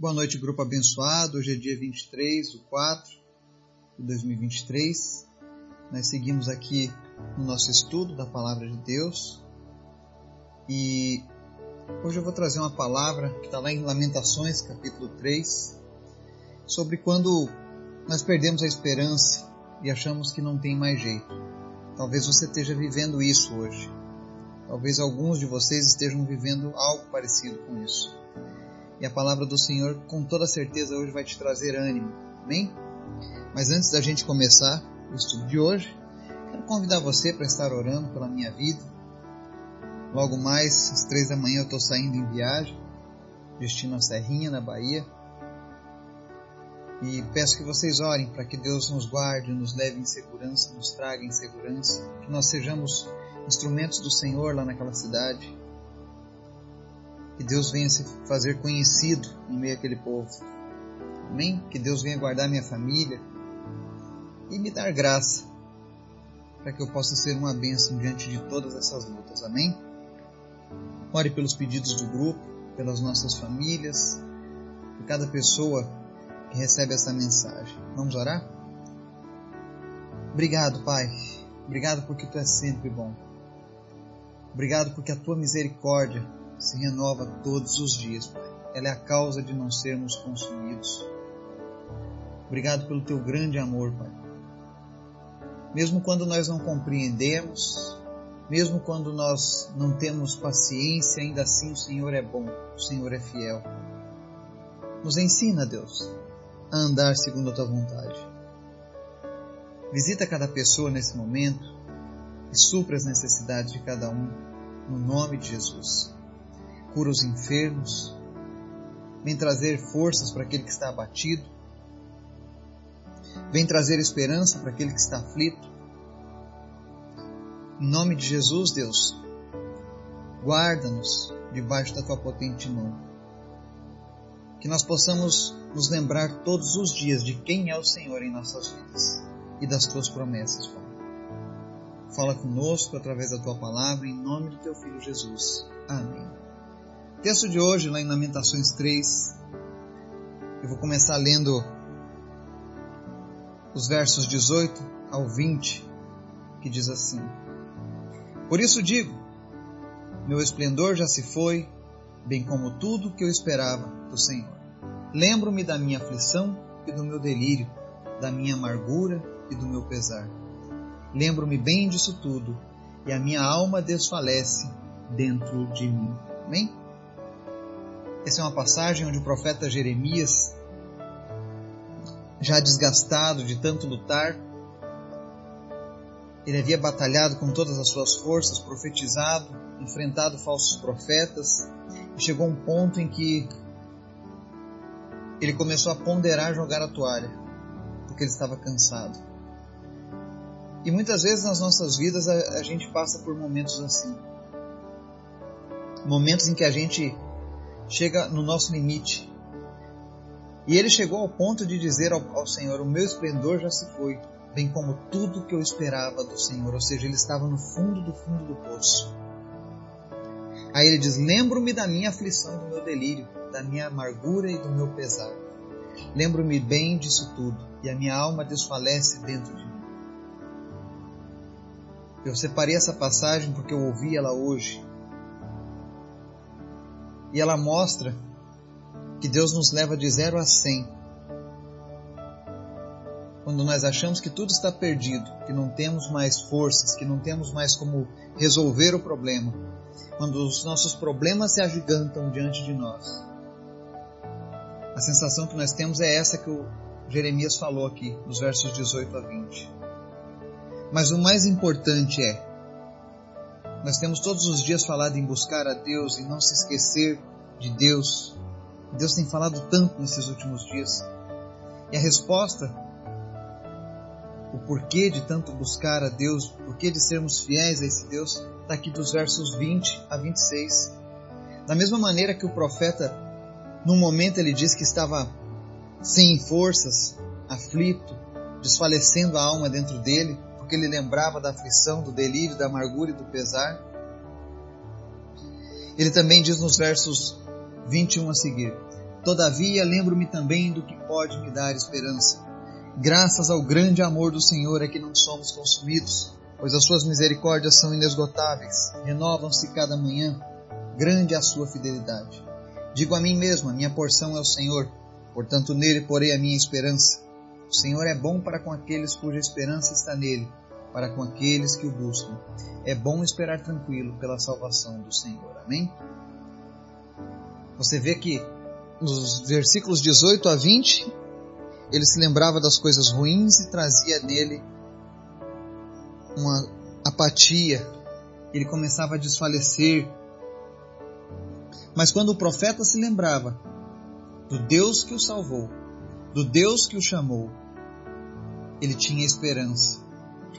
Boa noite, grupo abençoado. Hoje é dia 23 de 4 de 2023. Nós seguimos aqui no nosso estudo da Palavra de Deus. E hoje eu vou trazer uma palavra que está lá em Lamentações, capítulo 3, sobre quando nós perdemos a esperança e achamos que não tem mais jeito. Talvez você esteja vivendo isso hoje. Talvez alguns de vocês estejam vivendo algo parecido com isso. E a palavra do Senhor, com toda certeza, hoje vai te trazer ânimo. Amém? Mas antes da gente começar o estudo de hoje, quero convidar você para estar orando pela minha vida. Logo mais, às três da manhã, eu estou saindo em viagem, destino a Serrinha, na Bahia. E peço que vocês orem para que Deus nos guarde, nos leve em segurança, nos traga em segurança, que nós sejamos instrumentos do Senhor lá naquela cidade que Deus venha se fazer conhecido em meio àquele povo. Amém? Que Deus venha guardar minha família e me dar graça para que eu possa ser uma bênção diante de todas essas lutas. Amém? Ore pelos pedidos do grupo, pelas nossas famílias, por cada pessoa que recebe essa mensagem. Vamos orar? Obrigado, Pai. Obrigado porque Tu és sempre bom. Obrigado porque a Tua misericórdia se renova todos os dias, Pai. Ela é a causa de não sermos consumidos. Obrigado pelo teu grande amor, Pai. Mesmo quando nós não compreendemos, mesmo quando nós não temos paciência, ainda assim o Senhor é bom, o Senhor é fiel. Nos ensina, Deus, a andar segundo a tua vontade. Visita cada pessoa nesse momento e supra as necessidades de cada um, no nome de Jesus cura os enfermos, vem trazer forças para aquele que está abatido, vem trazer esperança para aquele que está aflito. Em nome de Jesus, Deus, guarda-nos debaixo da tua potente mão. Que nós possamos nos lembrar todos os dias de quem é o Senhor em nossas vidas e das tuas promessas, Pai. Fala conosco através da tua palavra, em nome do teu Filho Jesus. Amém. Texto de hoje, lá em Lamentações 3, eu vou começar lendo os versos 18 ao 20, que diz assim: Por isso digo, meu esplendor já se foi, bem como tudo que eu esperava do Senhor. Lembro-me da minha aflição e do meu delírio, da minha amargura e do meu pesar. Lembro-me bem disso tudo, e a minha alma desfalece dentro de mim. Amém? Essa é uma passagem onde o profeta Jeremias, já desgastado de tanto lutar, ele havia batalhado com todas as suas forças, profetizado, enfrentado falsos profetas, e chegou um ponto em que ele começou a ponderar jogar a toalha, porque ele estava cansado. E muitas vezes nas nossas vidas a, a gente passa por momentos assim. Momentos em que a gente chega no nosso limite. E ele chegou ao ponto de dizer ao, ao, Senhor: O meu esplendor já se foi, bem como tudo que eu esperava do Senhor. Ou seja, ele estava no fundo do fundo do poço. Aí ele diz: Lembro-me da minha aflição e do meu delírio, da minha amargura e do meu pesar. Lembro-me bem disso tudo, e a minha alma desfalece dentro de mim. Eu separei essa passagem porque eu ouvi ela hoje e ela mostra que Deus nos leva de 0 a 100. Quando nós achamos que tudo está perdido, que não temos mais forças, que não temos mais como resolver o problema, quando os nossos problemas se agigantam diante de nós, a sensação que nós temos é essa que o Jeremias falou aqui, nos versos 18 a 20. Mas o mais importante é nós temos todos os dias falado em buscar a Deus e não se esquecer de Deus. Deus tem falado tanto nesses últimos dias. E a resposta, o porquê de tanto buscar a Deus, o porquê de sermos fiéis a esse Deus, está aqui dos versos 20 a 26. Da mesma maneira que o profeta, num momento ele diz que estava sem forças, aflito, desfalecendo a alma dentro dele, porque ele lembrava da aflição, do delírio, da amargura e do pesar. Ele também diz nos versos 21 a seguir: Todavia, lembro-me também do que pode me dar esperança. Graças ao grande amor do Senhor é que não somos consumidos, pois as suas misericórdias são inesgotáveis, renovam-se cada manhã. Grande é a sua fidelidade. Digo a mim mesmo: a minha porção é o Senhor, portanto nele porei a minha esperança. O Senhor é bom para com aqueles cuja esperança está nele, para com aqueles que o buscam. É bom esperar tranquilo pela salvação do Senhor. Amém? Você vê que nos versículos 18 a 20, ele se lembrava das coisas ruins e trazia nele uma apatia. Ele começava a desfalecer. Mas quando o profeta se lembrava do Deus que o salvou, do Deus que o chamou, ele tinha esperança.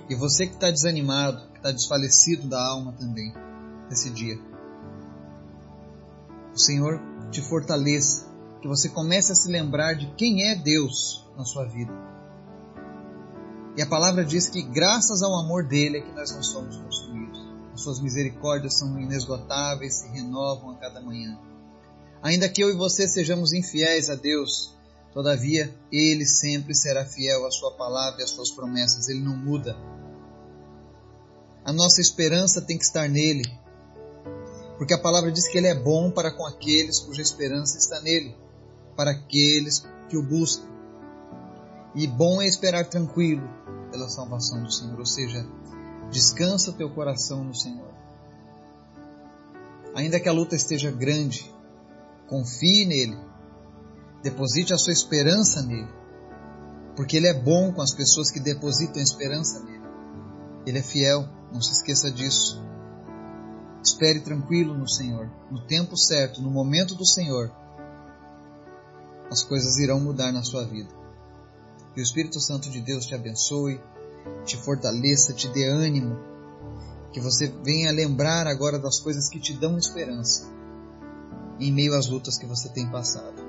E você que está desanimado, que está desfalecido da alma também, nesse dia, o Senhor te fortaleça, que você comece a se lembrar de quem é Deus na sua vida. E a palavra diz que graças ao amor dele é que nós não somos consumidos. As suas misericórdias são inesgotáveis, se renovam a cada manhã. Ainda que eu e você sejamos infiéis a Deus, todavia ele sempre será fiel à sua palavra e às suas promessas, ele não muda. A nossa esperança tem que estar nele, porque a palavra diz que ele é bom para com aqueles cuja esperança está nele, para aqueles que o buscam. E bom é esperar tranquilo pela salvação do Senhor, ou seja, descansa teu coração no Senhor. Ainda que a luta esteja grande, confie nele, deposite a sua esperança nele, porque ele é bom com as pessoas que depositam esperança nele. Ele é fiel, não se esqueça disso. Espere tranquilo no Senhor. No tempo certo, no momento do Senhor, as coisas irão mudar na sua vida. Que o Espírito Santo de Deus te abençoe, te fortaleça, te dê ânimo. Que você venha lembrar agora das coisas que te dão esperança em meio às lutas que você tem passado.